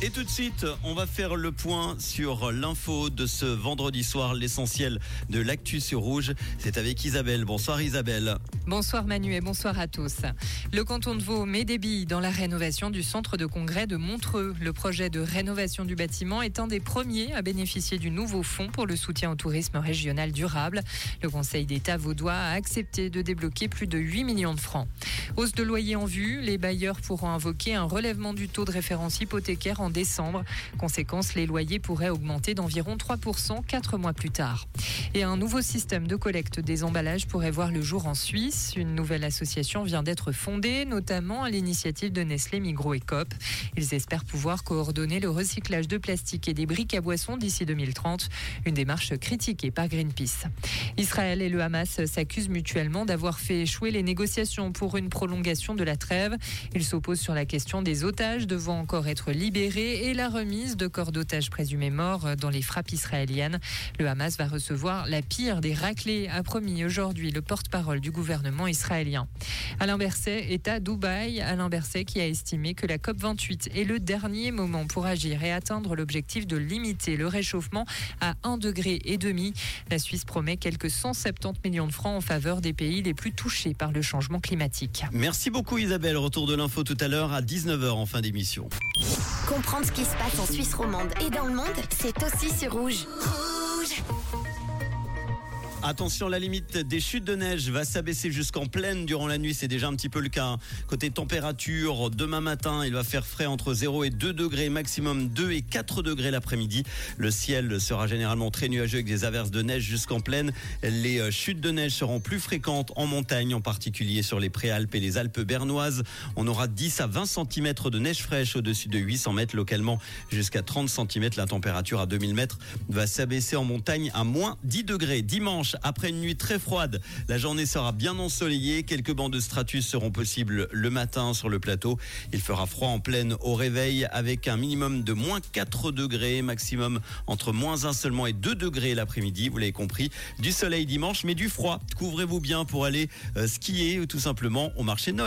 Et tout de suite, on va faire le point sur l'info de ce vendredi soir, l'essentiel de l'actu sur Rouge. C'est avec Isabelle. Bonsoir Isabelle. Bonsoir Manu et bonsoir à tous. Le canton de Vaud met des billes dans la rénovation du centre de congrès de Montreux. Le projet de rénovation du bâtiment est un des premiers à bénéficier du nouveau fonds pour le soutien au tourisme régional durable. Le Conseil d'État vaudois a accepté de débloquer plus de 8 millions de francs. Hausse de loyer en vue, les bailleurs pourront invoquer un relèvement du taux de référence hypothécaire en décembre. Conséquence, les loyers pourraient augmenter d'environ 3% quatre mois plus tard. Et un nouveau système de collecte des emballages pourrait voir le jour en Suisse. Une nouvelle association vient d'être fondée, notamment à l'initiative de Nestlé Migros et Coop. Ils espèrent pouvoir coordonner le recyclage de plastique et des briques à boissons d'ici 2030, une démarche critiquée par Greenpeace. Israël et le Hamas s'accusent mutuellement d'avoir fait échouer les négociations pour une prolongation de la trêve. Ils s'opposent sur la question des otages devant encore être libérés et la remise de corps d'otages présumés morts dans les frappes israéliennes. Le Hamas va recevoir la pire des raclées, a promis aujourd'hui le porte-parole du gouvernement israélien. Alain Berset est à Dubaï. Alain Berset qui a estimé que la COP28 est le dernier moment pour agir et atteindre l'objectif de limiter le réchauffement à 1,5 degré. La Suisse promet quelques 170 millions de francs en faveur des pays les plus touchés par le changement climatique. Merci beaucoup Isabelle. Retour de l'info tout à l'heure à 19h en fin d'émission. Comprendre ce qui se passe en Suisse romande et dans le monde, c'est aussi sur Rouge. Rouge Attention, la limite des chutes de neige va s'abaisser jusqu'en pleine durant la nuit. C'est déjà un petit peu le cas. hein. Côté température, demain matin, il va faire frais entre 0 et 2 degrés, maximum 2 et 4 degrés l'après-midi. Le ciel sera généralement très nuageux avec des averses de neige jusqu'en pleine. Les euh, chutes de neige seront plus fréquentes en montagne, en particulier sur les préalpes et les Alpes bernoises. On aura 10 à 20 cm de neige fraîche au-dessus de 800 mètres localement jusqu'à 30 cm. La température à 2000 mètres va s'abaisser en montagne à moins 10 degrés. Dimanche, après une nuit très froide, la journée sera bien ensoleillée. Quelques bancs de stratus seront possibles le matin sur le plateau. Il fera froid en pleine au réveil avec un minimum de moins 4 degrés, maximum entre moins 1 seulement et 2 degrés l'après-midi. Vous l'avez compris. Du soleil dimanche, mais du froid. Couvrez-vous bien pour aller euh, skier ou tout simplement au marché de Noël.